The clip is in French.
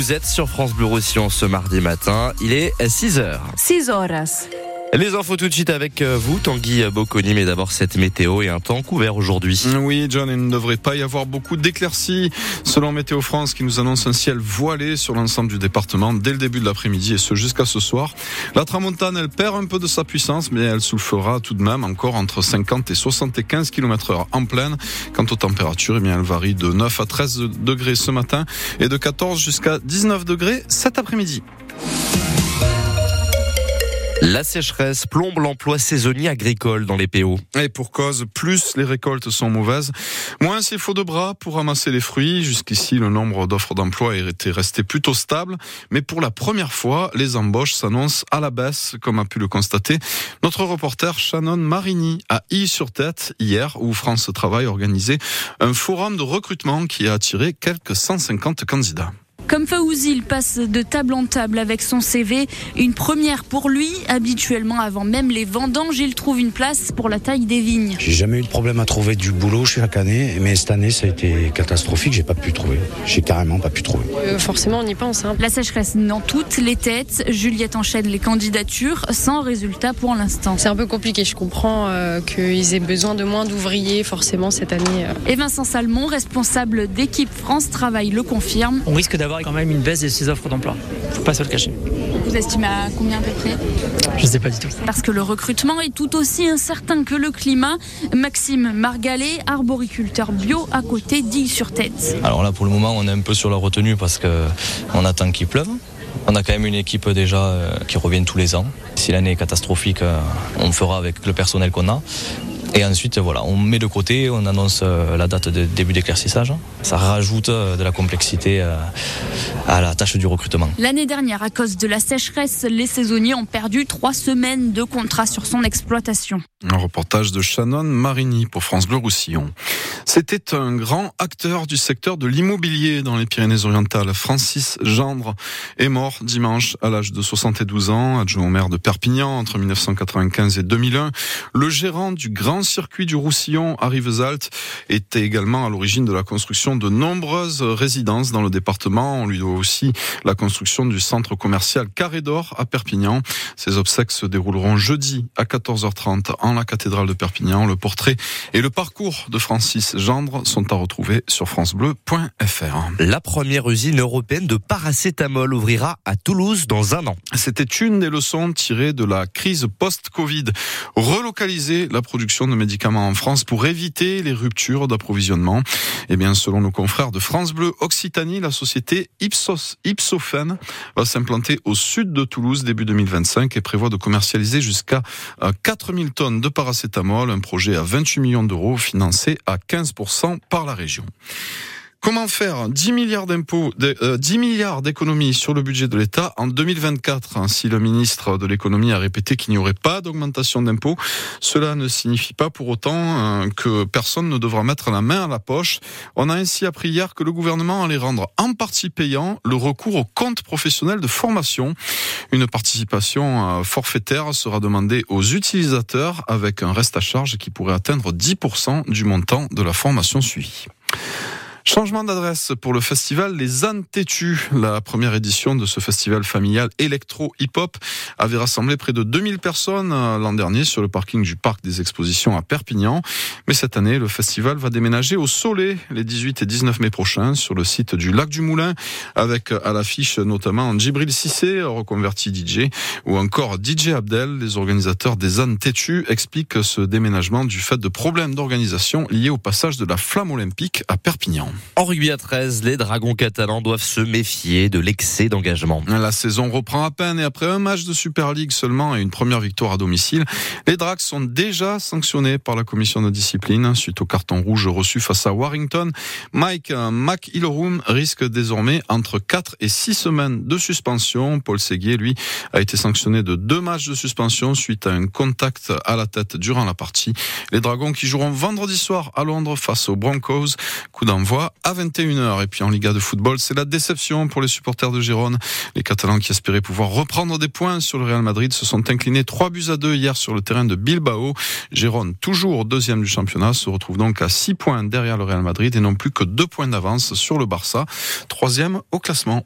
vous êtes sur France Bleu Roussillon ce mardi matin. Il est 6h. 6 horas. Les infos tout de suite avec euh, vous, Tanguy Bocconi, mais d'abord cette météo et un temps couvert aujourd'hui. Oui, John, il ne devrait pas y avoir beaucoup d'éclaircies. Selon Météo France, qui nous annonce un ciel voilé sur l'ensemble du département dès le début de l'après-midi et ce jusqu'à ce soir. La tramontane, elle perd un peu de sa puissance, mais elle soufflera tout de même encore entre 50 et 75 km heure en pleine. Quant aux températures, eh bien, elle varie de 9 à 13 degrés ce matin et de 14 jusqu'à 19 degrés cet après-midi. La sécheresse plombe l'emploi saisonnier agricole dans les PO. Et pour cause, plus les récoltes sont mauvaises, moins c'est faux de bras pour ramasser les fruits. Jusqu'ici, le nombre d'offres d'emploi était resté plutôt stable, mais pour la première fois, les embauches s'annoncent à la baisse, comme a pu le constater notre reporter Shannon Marini à I-sur-Tête hier, où France Travail organisait un forum de recrutement qui a attiré quelques 150 candidats. Comme Faouzi, il passe de table en table avec son CV. Une première pour lui. Habituellement, avant même les vendanges, il trouve une place pour la taille des vignes. J'ai jamais eu de problème à trouver du boulot chaque année, mais cette année, ça a été catastrophique. J'ai pas pu trouver. J'ai carrément pas pu trouver. Euh, forcément, on y pense. Hein. La sécheresse dans toutes les têtes. Juliette enchaîne les candidatures sans résultat pour l'instant. C'est un peu compliqué. Je comprends euh, qu'ils aient besoin de moins d'ouvriers forcément cette année. Euh. Et Vincent Salmon, responsable d'équipe France Travail, le confirme. On risque d'avoir quand même une baisse de ces offres d'emploi. Faut pas se le cacher. Vous estimez à combien à peu près? Je sais pas du tout. Parce que le recrutement est tout aussi incertain que le climat. Maxime Margalet, arboriculteur bio à côté d'Île-sur-Tête. Alors là, pour le moment, on est un peu sur la retenue parce que on attend qu'il pleuve. On a quand même une équipe déjà euh, qui revient tous les ans. Si l'année est catastrophique, euh, on fera avec le personnel qu'on a. Et ensuite, voilà, on met de côté, on annonce euh, la date de début d'éclaircissage. Ça rajoute euh, de la complexité euh, à la tâche du recrutement. L'année dernière, à cause de la sécheresse, les saisonniers ont perdu trois semaines de contrat sur son exploitation. Un reportage de Shannon Marini pour France Bleu Roussillon. C'était un grand acteur du secteur de l'immobilier dans les Pyrénées-Orientales. Francis Gendre est mort dimanche à l'âge de 72 ans, adjoint au maire de Perpignan entre 1995 et 2001. Le gérant du grand circuit du Roussillon à Rivesaltes était également à l'origine de la construction de nombreuses résidences dans le département. On lui doit aussi la construction du centre commercial Carré d'Or à Perpignan. Ces obsèques se dérouleront jeudi à 14h30 en la cathédrale de Perpignan. Le portrait et le parcours de Francis Gendre sont à retrouver sur francebleu.fr. La première usine européenne de paracétamol ouvrira à Toulouse dans un an. C'était une des leçons tirées de la crise post-Covid. Relocaliser la production de médicaments en France pour éviter les ruptures d'approvisionnement. Eh bien, selon nos confrères de France Bleu Occitanie, la société Ipsos, va s'implanter au sud de Toulouse début 2025 et prévoit de commercialiser jusqu'à 4000 euh, tonnes de paracétamol, un projet à 28 millions d'euros financé à 15% par la région. Comment faire 10 milliards d'impôts, 10 euh, milliards d'économies sur le budget de l'État en 2024 hein, Si le ministre de l'économie a répété qu'il n'y aurait pas d'augmentation d'impôts, cela ne signifie pas pour autant hein, que personne ne devra mettre la main à la poche. On a ainsi appris hier que le gouvernement allait rendre en partie payant le recours au compte professionnel de formation. Une participation euh, forfaitaire sera demandée aux utilisateurs avec un reste à charge qui pourrait atteindre 10% du montant de la formation suivie. Changement d'adresse pour le festival Les Ânes Têtus. La première édition de ce festival familial électro-hip-hop avait rassemblé près de 2000 personnes euh, l'an dernier sur le parking du parc des expositions à Perpignan. Mais cette année, le festival va déménager au Soleil les 18 et 19 mai prochains sur le site du Lac du Moulin avec à l'affiche notamment Djibril Cissé, reconverti DJ, ou encore DJ Abdel. Les organisateurs des Ânes Têtus expliquent ce déménagement du fait de problèmes d'organisation liés au passage de la flamme olympique à Perpignan. En rugby à 13, les Dragons catalans doivent se méfier de l'excès d'engagement. La saison reprend à peine et après un match de Super League seulement et une première victoire à domicile, les Drags sont déjà sanctionnés par la commission de discipline suite au carton rouge reçu face à Warrington. Mike McIlroom risque désormais entre 4 et 6 semaines de suspension. Paul Séguier, lui, a été sanctionné de deux matchs de suspension suite à un contact à la tête durant la partie. Les Dragons qui joueront vendredi soir à Londres face aux Broncos. Coup d'envoi à 21h. Et puis en Liga de football, c'est la déception pour les supporters de Gérone. Les Catalans qui espéraient pouvoir reprendre des points sur le Real Madrid se sont inclinés 3 buts à 2 hier sur le terrain de Bilbao. Gérone, toujours deuxième du championnat, se retrouve donc à 6 points derrière le Real Madrid et non plus que 2 points d'avance sur le Barça, troisième au classement.